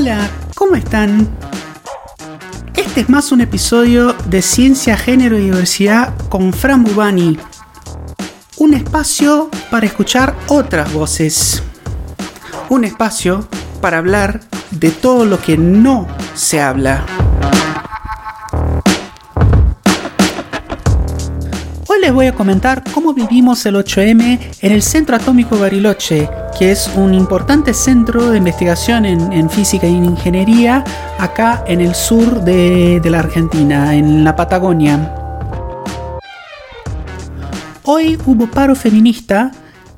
Hola, ¿cómo están? Este es más un episodio de Ciencia, Género y Diversidad con Fran Bubani. Un espacio para escuchar otras voces. Un espacio para hablar de todo lo que no se habla. Hoy les voy a comentar cómo vivimos el 8M en el Centro Atómico Bariloche, que es un importante centro de investigación en, física y en ingeniería acá en el sur de, de la Argentina, en la Patagonia. Hoy hubo paro feminista,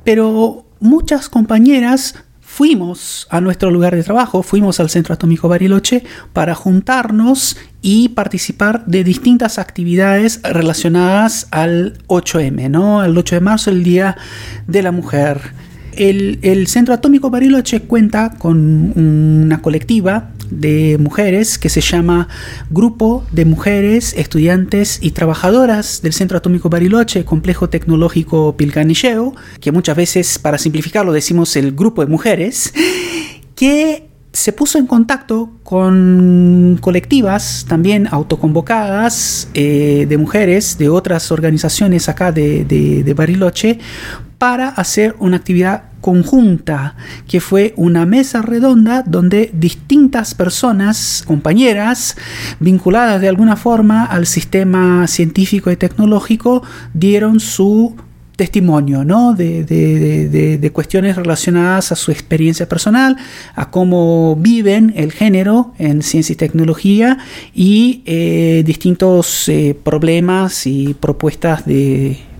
pero muchas compañeras fuimos a nuestro lugar de trabajo, fuimos al Centro Atómico Bariloche para juntarnos y participar de distintas actividades relacionadas al 8M, ¿no? Al 8 de marzo, el Día de la Mujer. El, Centro Atómico Bariloche cuenta con una colectiva de mujeres que se llama Grupo de Mujeres, Estudiantes y Trabajadoras del Centro Atómico Bariloche, Complejo Tecnológico Pilcanilleo, que muchas veces, para simplificarlo, decimos el Grupo de Mujeres, que se puso en contacto con colectivas también autoconvocadas eh, de mujeres de otras organizaciones acá de Bariloche para hacer una actividad conjunta, que fue una mesa redonda donde distintas personas, compañeras, vinculadas de alguna forma al sistema científico y tecnológico, dieron su testimonio ¿no? de, cuestiones relacionadas a su experiencia personal, a cómo viven el género en ciencia y tecnología y eh, distintos eh, problemas y propuestas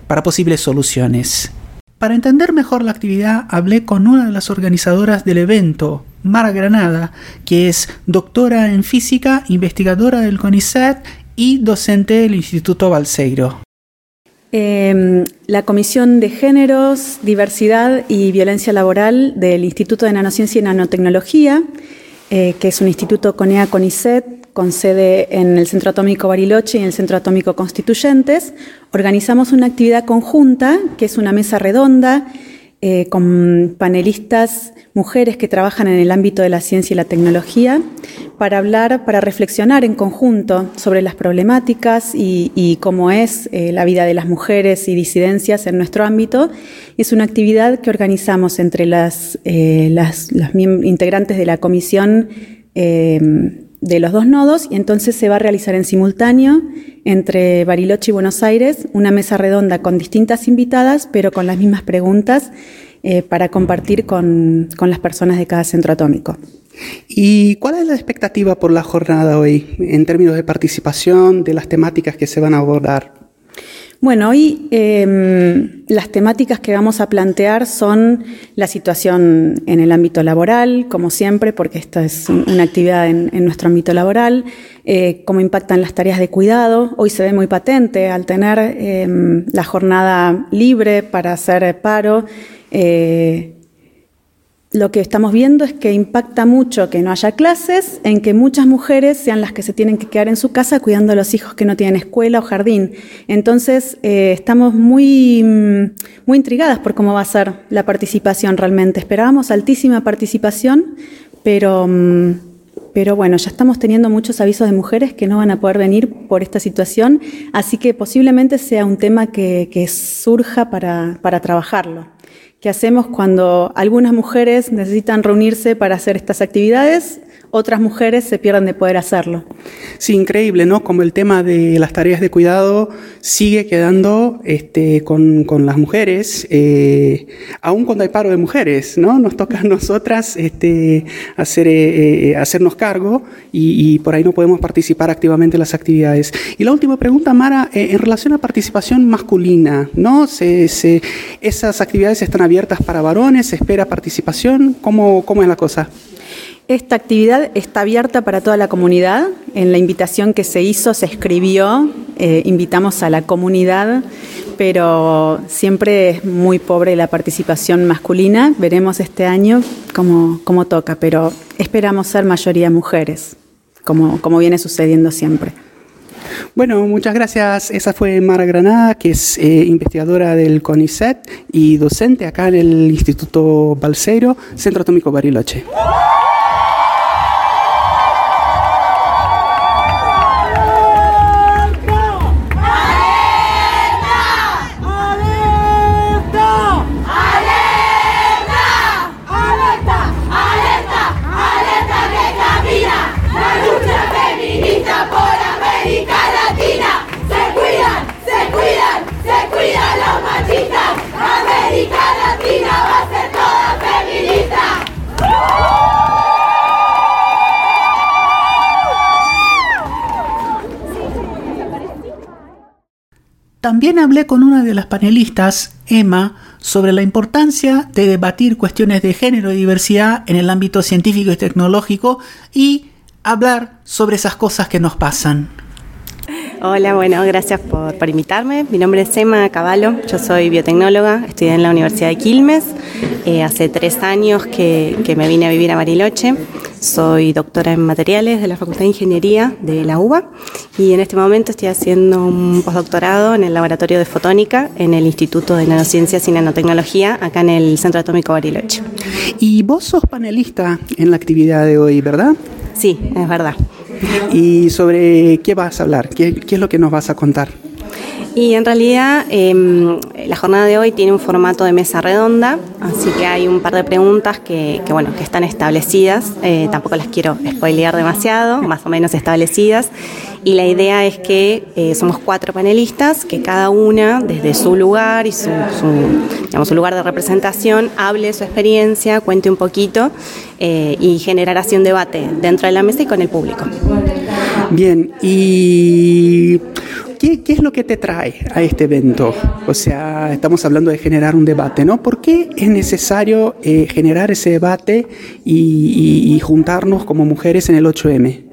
para posibles soluciones. Para entender mejor la actividad, hablé con una de las organizadoras del evento, Mara Granada, que es doctora en física, investigadora del CONICET y docente del Instituto Balseiro. Em, la Comisión de Géneros, Diversidad y Violencia Laboral del Instituto de Nanociencia y Nanotecnología, eh, que es un instituto CONEA-CONICET con sede en el Centro Atómico Bariloche y en el Centro Atómico Constituyentes, organizamos una actividad conjunta, que es una mesa redonda, eh, con panelistas, mujeres que trabajan en el ámbito de la ciencia y la tecnología, para hablar, para reflexionar en conjunto sobre las problemáticas y, cómo es eh, la vida de las mujeres y disidencias en nuestro ámbito. Es una actividad que organizamos entre las, eh, las, integrantes de la comisión de los dos nodos y entonces se va a realizar en simultáneo entre Bariloche y Buenos Aires una mesa redonda con distintas invitadas, pero con las mismas preguntas eh, para compartir con, con las personas de cada centro atómico. ¿Y cuál es la expectativa por la jornada hoy en términos de participación, de las temáticas que se van a abordar? Bueno, hoy em, las temáticas que vamos a plantear son la situación en el ámbito laboral, como siempre, porque esta es una actividad en, nuestro ámbito laboral, eh, cómo impactan las tareas de cuidado. Hoy se ve muy patente al tener em, la jornada libre para hacer paro. Eh, lo que estamos viendo es que impacta mucho que no haya clases, en que muchas mujeres sean las que se tienen que quedar en su casa cuidando a los hijos que no tienen escuela o jardín. Entonces, eh, estamos muy, mm, muy intrigadas por cómo va a ser la participación realmente. Esperábamos altísima participación, pero, mm, pero bueno, ya estamos teniendo muchos avisos de mujeres que no van a poder venir por esta situación, así que posiblemente sea un tema que, que surja para, para trabajarlo. ¿Qué hacemos cuando algunas mujeres necesitan reunirse para hacer estas actividades? Otras mujeres se pierden de poder hacerlo. Sí, increíble, ¿no? Como el tema de las tareas de cuidado sigue quedando este, con, con las mujeres, eh, aún cuando hay paro de mujeres, ¿no? Nos toca a nosotras este, hacer, eh, eh, hacernos cargo y, por ahí no podemos participar activamente en las actividades. Y la última pregunta, Mara, en relación a participación masculina, ¿no? Se, ¿Esas actividades están abiertas para varones? ¿Se espera participación? ¿Cómo, cómo es la cosa? Esta actividad está abierta para toda la comunidad. En la invitación que se hizo se escribió, eh, invitamos a la comunidad, pero siempre es muy pobre la participación masculina. Veremos este año cómo, cómo toca, pero esperamos ser mayoría mujeres, como, como viene sucediendo siempre. Bueno, muchas gracias. Esa fue Mara Granada, que es eh, investigadora del CONICET y docente acá en el Instituto Balseiro, Centro Atómico Bariloche. También hablé con una de las panelistas, Emma, sobre la importancia de debatir cuestiones de género y diversidad en el ámbito científico y tecnológico y hablar sobre esas cosas que nos pasan. Hola, bueno, gracias por, invitarme. Mi nombre es Emma Cavallo, yo soy biotecnóloga, estudié en la Universidad de Quilmes. Eh, hace tres años que, me vine a vivir a Bariloche. Soy doctora en materiales de la Facultad de Ingeniería de la UBA y en este momento estoy haciendo un postdoctorado en el Laboratorio de Fotónica en el Instituto de Nanociencias y Nanotecnología acá en el Centro Atómico Bariloche. Y vos sos panelista en la actividad de hoy, ¿verdad? Sí, es verdad. ¿Y sobre qué vas a hablar? ¿Qué, qué es lo que nos vas a contar? Y en realidad em, la jornada de hoy tiene un formato de mesa redonda, así que hay un par de preguntas que, bueno, que están establecidas, eh, tampoco las quiero spoilear demasiado, más o menos establecidas, y la idea es que eh, somos cuatro panelistas, que cada una desde su lugar y su, digamos, su lugar de representación hable su experiencia, cuente un poquito eh, y generar así un debate dentro de la mesa y con el público. Bien, y ¿Qué, es lo que te trae a este evento? O sea, estamos hablando de generar un debate, ¿no? ¿Por qué es necesario eh, generar ese debate y, juntarnos como mujeres en el 8M?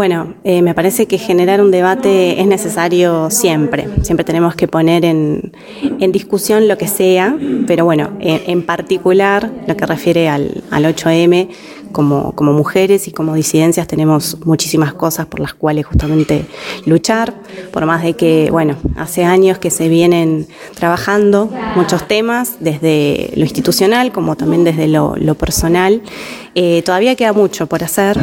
Bueno, eh, me parece que generar un debate es necesario siempre. Siempre tenemos que poner en, discusión lo que sea, pero bueno, en, particular lo que refiere al, al 8M como, como mujeres y como disidencias tenemos muchísimas cosas por las cuales justamente luchar, por más de que, bueno, hace años que se vienen trabajando muchos temas, desde lo institucional como también desde lo, personal. Eh, todavía queda mucho por hacer.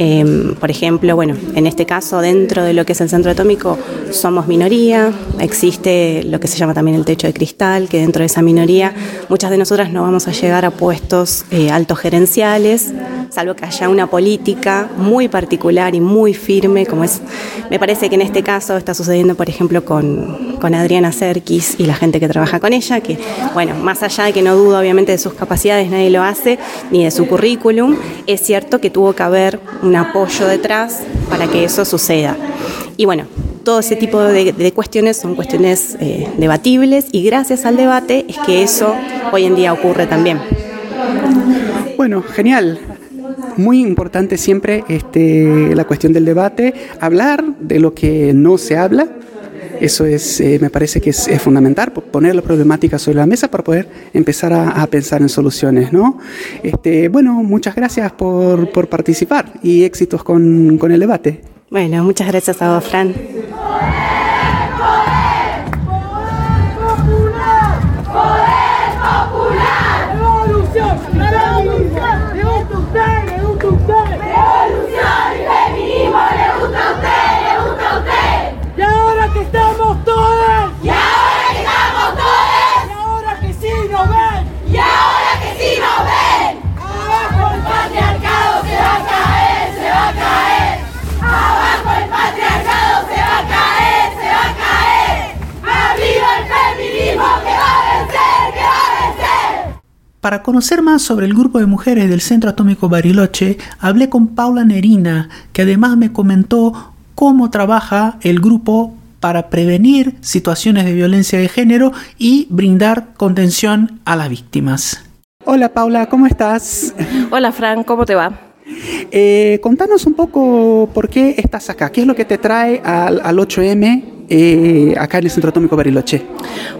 Em, por ejemplo, bueno, en este caso, dentro de lo que es el centro atómico, somos minoría, existe lo que se llama también el techo de cristal, que dentro de esa minoría muchas de nosotras no vamos a llegar a puestos eh, altos gerenciales, salvo que haya una política muy particular y muy firme, como es, me parece que en este caso está sucediendo, por ejemplo, con, con Adriana Serkis y la gente que trabaja con ella, que, bueno, más allá de que no dudo obviamente de sus capacidades, nadie lo hace, ni de su currículum, es cierto que tuvo que haber un apoyo detrás para que eso suceda. Y bueno, todo ese tipo de, cuestiones son cuestiones eh, debatibles y gracias al debate es que eso hoy en día ocurre también. Bueno, genial. Muy importante siempre este, la cuestión del debate, hablar de lo que no se habla. Eso es, eh, me parece que es, fundamental, poner la problemática sobre la mesa para poder empezar a, pensar en soluciones, ¿no? Este, bueno, muchas gracias por, participar y éxitos con, con el debate. Bueno, muchas gracias a vos, Fran. Para conocer más sobre el grupo de mujeres del Centro Atómico Bariloche, hablé con Paula Nerina, que además me comentó cómo trabaja el grupo para prevenir situaciones de violencia de género y brindar contención a las víctimas. Hola Paula, ¿cómo estás? Hola Fran, ¿cómo te va? Eh, contanos un poco por qué estás acá, qué es lo que te trae al, al 8M eh, acá en el Centro Atómico Bariloche?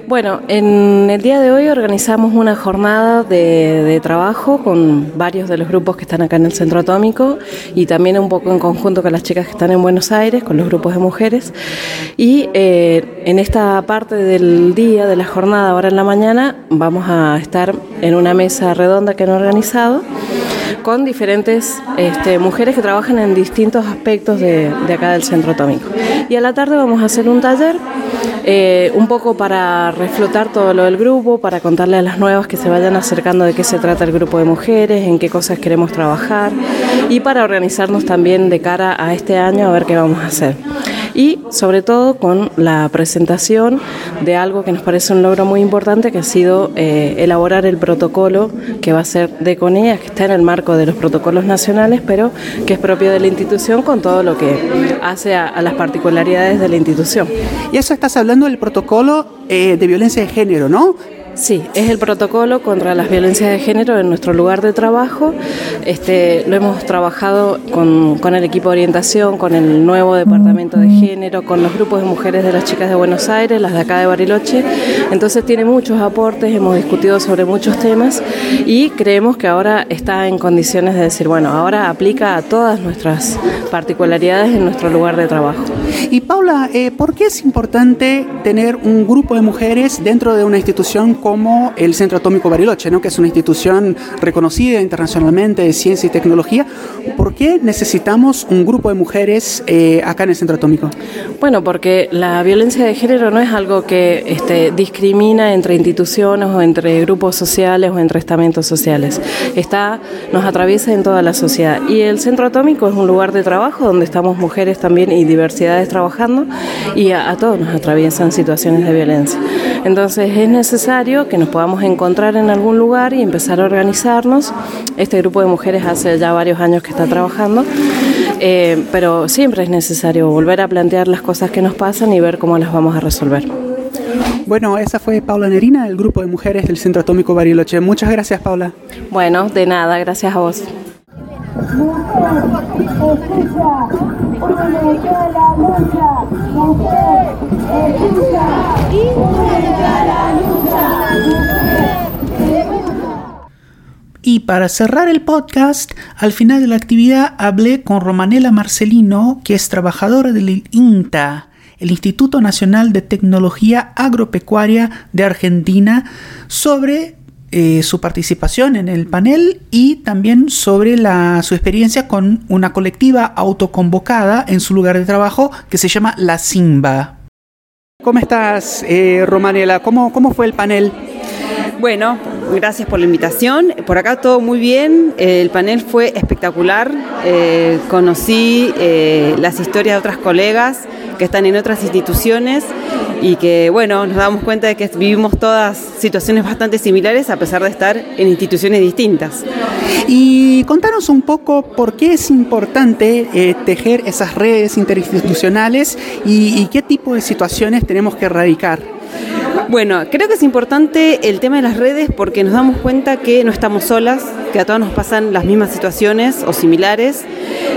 Bueno, en el día de hoy organizamos una jornada de, trabajo con varios de los grupos que están acá en el Centro Atómico y también un poco en conjunto con las chicas que están en Buenos Aires, con los grupos de mujeres. Y eh, en esta parte del día, de la jornada, ahora en la mañana, vamos a estar en una mesa redonda que han organizado con diferentes este, mujeres que trabajan en distintos aspectos de, acá del centro atómico. Y a la tarde vamos a hacer un taller, eh, un poco para reflotar todo lo del grupo, para contarle a las nuevas que se vayan acercando de qué se trata el grupo de mujeres, en qué cosas queremos trabajar y para organizarnos también de cara a este año a ver qué vamos a hacer. Y sobre todo con la presentación de algo que nos parece un logro muy importante que ha sido eh, elaborar el protocolo que va a ser de CONEA, que está en el marco de los protocolos nacionales, pero que es propio de la institución con todo lo que hace a, las particularidades de la institución. Y eso estás hablando del protocolo eh, de violencia de género, ¿no? Sí, es el protocolo contra las violencias de género en nuestro lugar de trabajo. Este, lo hemos trabajado con, con, el equipo de orientación, con el nuevo departamento de género, con los grupos de mujeres de las chicas de Buenos Aires, las de acá de Bariloche. Entonces tiene muchos aportes, hemos discutido sobre muchos temas y creemos que ahora está en condiciones de decir, bueno, ahora aplica a todas nuestras particularidades en nuestro lugar de trabajo. Y Paula, eh, ¿por qué es importante tener un grupo de mujeres dentro de una institución como el Centro Atómico Bariloche, ¿no? que es una institución reconocida internacionalmente de ciencia y tecnología. ¿Por qué necesitamos un grupo de mujeres eh, acá en el Centro Atómico? Bueno, porque la violencia de género no es algo que este, discrimina entre instituciones o entre grupos sociales o entre estamentos sociales. Está, nos atraviesa en toda la sociedad. Y el Centro Atómico es un lugar de trabajo donde estamos mujeres también y trabajando y a todos nos atraviesan situaciones de violencia. Entonces es necesario que nos podamos encontrar en algún lugar y empezar a organizarnos. Este grupo de mujeres hace ya varios años que está trabajando, eh, pero siempre es necesario volver a plantear las cosas que nos pasan y ver cómo las vamos a resolver. Bueno, esa fue Paula Nerina, del grupo de mujeres del Centro Atómico Bariloche. Muchas gracias, Paula. Bueno, de nada, gracias a vos. Para cerrar el podcast, al final de la actividad hablé con Romanela Marcelino, que es trabajadora del INTA, el Instituto Nacional de Tecnología Agropecuaria de Argentina, sobre eh, su participación en el panel y también sobre su experiencia con una colectiva autoconvocada en su lugar de trabajo que se llama La Simba. ¿Cómo estás, eh, Romanela? ¿Cómo, ¿Cómo fue el panel? Bueno, gracias por la invitación. Por acá todo muy bien. El panel fue espectacular. Eh, conocí eh, las historias de otras colegas que están en otras instituciones y que, bueno, nos damos cuenta de que vivimos todas situaciones bastante similares a pesar de estar en instituciones distintas. Y contanos un poco por qué es importante eh, tejer esas redes interinstitucionales y qué tipo de situaciones tenemos que erradicar. Bueno, creo que es importante el tema de las redes porque nos damos cuenta que no estamos solas, que a todos nos pasan las mismas situaciones o similares.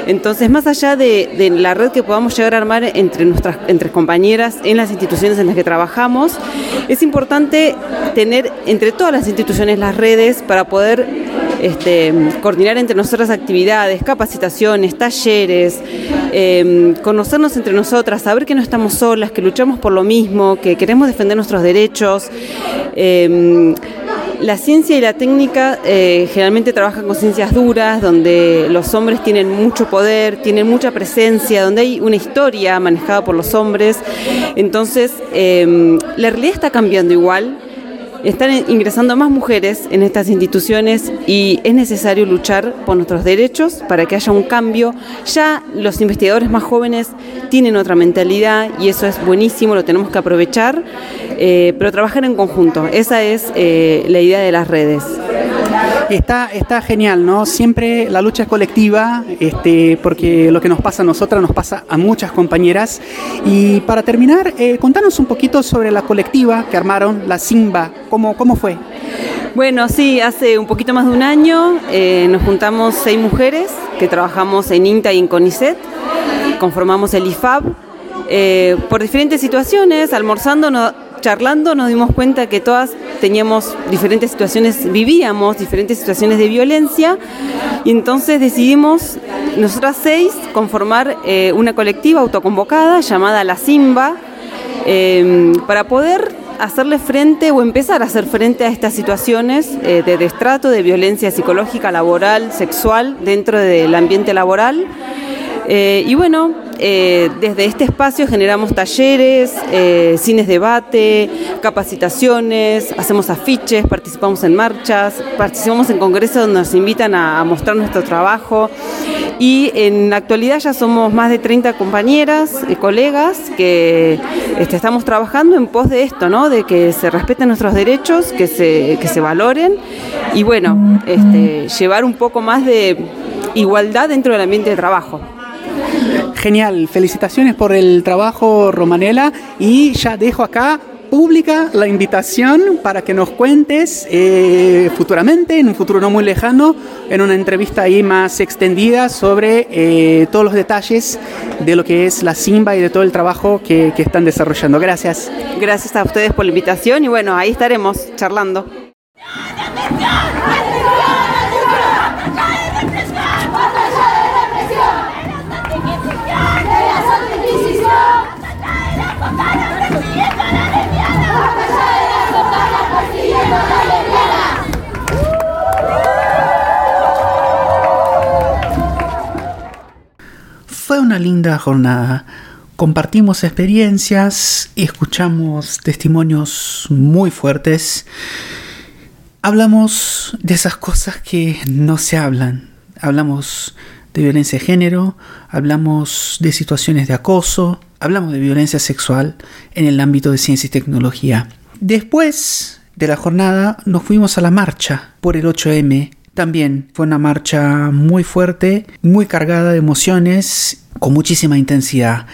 Entonces, más allá de, la red que podamos llegar a armar entre nuestras entre compañeras en las instituciones en las que trabajamos, es importante tener entre todas las instituciones las redes para poder este, coordinar entre nosotras actividades, capacitaciones, talleres, em, conocernos entre nosotras, saber que no estamos solas, que luchamos por lo mismo, que queremos defender nuestros derechos. Em, la ciencia y la técnica eh, generalmente trabajan con ciencias duras, donde los hombres tienen mucho poder, tienen mucha presencia, donde hay una historia manejada por los hombres. Entonces, em, la realidad está cambiando igual están ingresando más mujeres en estas instituciones y es necesario luchar por nuestros derechos para que haya un cambio. Ya los investigadores más jóvenes tienen otra mentalidad y eso es buenísimo, lo tenemos que aprovechar, eh, pero trabajar en conjunto, esa es eh, la idea de las redes. Está, está genial, ¿no? Siempre la lucha es colectiva, este, porque lo que nos pasa a nosotras nos pasa a muchas compañeras. Y para terminar, eh, contanos un poquito sobre la colectiva que armaron, la Simba, ¿cómo, cómo fue? Bueno, sí, hace un poquito más de un año eh, nos juntamos seis mujeres que trabajamos en INTA y en CONICET, conformamos el IFAB. Eh, por diferentes situaciones, almorzando, no, charlando nos dimos cuenta que todas teníamos diferentes situaciones, vivíamos diferentes situaciones de violencia y entonces decidimos nosotras seis conformar eh, una colectiva autoconvocada llamada La Simba em, para poder hacerle frente o empezar a hacer frente a estas situaciones eh, de destrato, de violencia psicológica, laboral, sexual dentro del ambiente laboral. Eh, y bueno, eh, desde este espacio generamos talleres, eh, cines debate, capacitaciones, hacemos afiches, participamos en marchas, participamos en congresos donde nos invitan a, mostrar nuestro trabajo Y en la actualidad ya somos más de 30 compañeras y colegas que este, estamos trabajando en pos de esto, ¿no? de que se respeten nuestros derechos, que se, que se valoren y bueno, este, llevar un poco más de igualdad dentro del ambiente de trabajo. Genial, felicitaciones por el trabajo, Romanela, y ya dejo acá pública la invitación para que nos cuentes eh, futuramente, en un futuro no muy lejano, en una entrevista ahí más extendida sobre eh, todos los detalles de lo que es la Simba y de todo el trabajo que, que están desarrollando. Gracias. Gracias a ustedes por la invitación y bueno, ahí estaremos charlando. Una linda jornada. Compartimos experiencias escuchamos testimonios muy fuertes. Hablamos de esas cosas que no se hablan. Hablamos de violencia de género, hablamos de situaciones de acoso, hablamos de violencia sexual en el ámbito de ciencia y tecnología. Después de la jornada nos fuimos a la marcha por el 8M. También fue una marcha muy fuerte, muy cargada de emociones, con muchísima intensidad.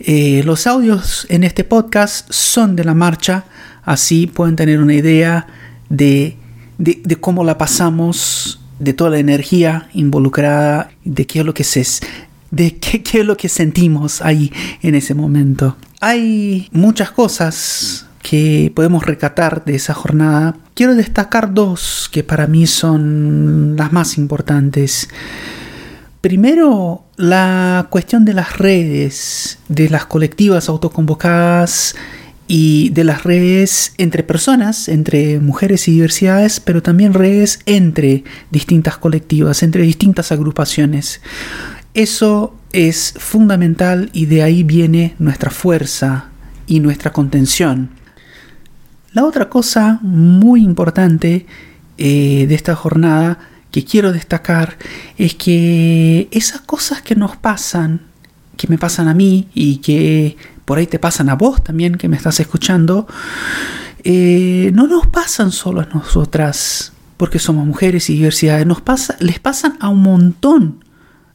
Eh, los audios en este podcast son de la marcha, así pueden tener una idea de, de, cómo la pasamos de toda la energía involucrada, de qué es lo que se, de qué, es lo que sentimos ahí en ese momento. Hay muchas cosas que podemos recatar de esa jornada. Quiero destacar dos que para mí son las más importantes. Primero, la cuestión de las redes, de las colectivas autoconvocadas y de las redes entre personas, entre mujeres y diversidades, pero también redes entre distintas colectivas, entre distintas agrupaciones. Eso es fundamental y de ahí viene nuestra fuerza y nuestra contención. La otra cosa muy importante eh, de esta jornada que quiero destacar es que esas cosas que nos pasan, que me pasan a mí y que por ahí te pasan a vos también que me estás escuchando, eh, no nos pasan solo a nosotras, porque somos mujeres y diversidades, nos pasa, les pasan a un montón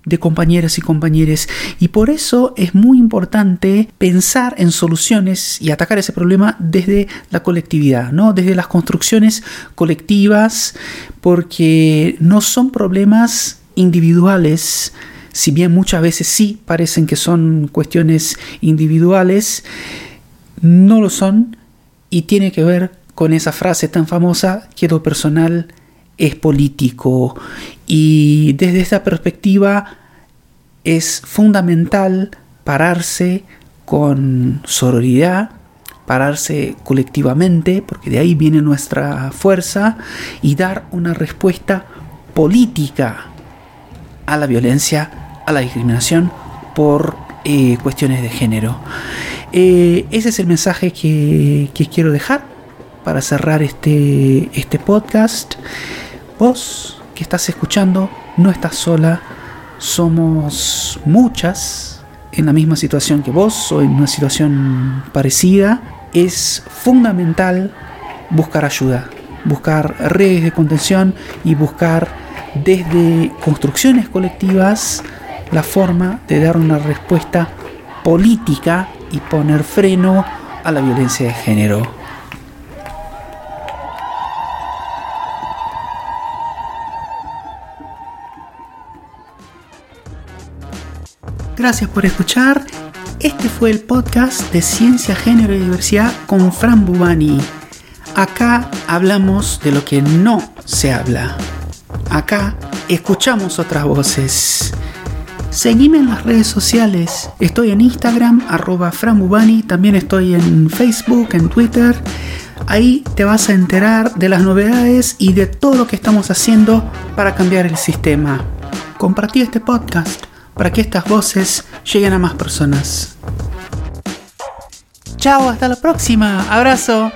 de compañeras y compañeros y por eso es muy importante pensar en soluciones y atacar ese problema desde la colectividad, ¿no? desde las construcciones colectivas, porque no son problemas individuales, si bien muchas veces sí parecen que son cuestiones individuales, no lo son y tiene que ver con esa frase tan famosa que lo personal es político y desde esta perspectiva es fundamental pararse con sororidad, pararse colectivamente, porque de ahí viene nuestra fuerza, y dar una respuesta política a la violencia a la discriminación por eh, cuestiones de género. Eh, ese es el mensaje que, que, quiero dejar para cerrar este, este podcast. Vos que estás escuchando, no estás sola, somos muchas en la misma situación que vos o en una situación parecida. Es fundamental buscar ayuda, buscar redes de contención y buscar desde construcciones colectivas la forma de dar una respuesta política y poner freno a la violencia de género. Gracias por escuchar. Este fue el podcast de Ciencia, Género y Diversidad con Fran Bubani. Acá hablamos de lo que no se habla. Acá escuchamos otras voces. Seguime en las redes sociales. Estoy en Instagram, arroba franbubani. También estoy en Facebook, en Twitter. Ahí te vas a enterar de las novedades y de todo lo que estamos haciendo para cambiar el sistema. Compartí este podcast para que estas voces lleguen a más personas. Chao, hasta la próxima. Abrazo.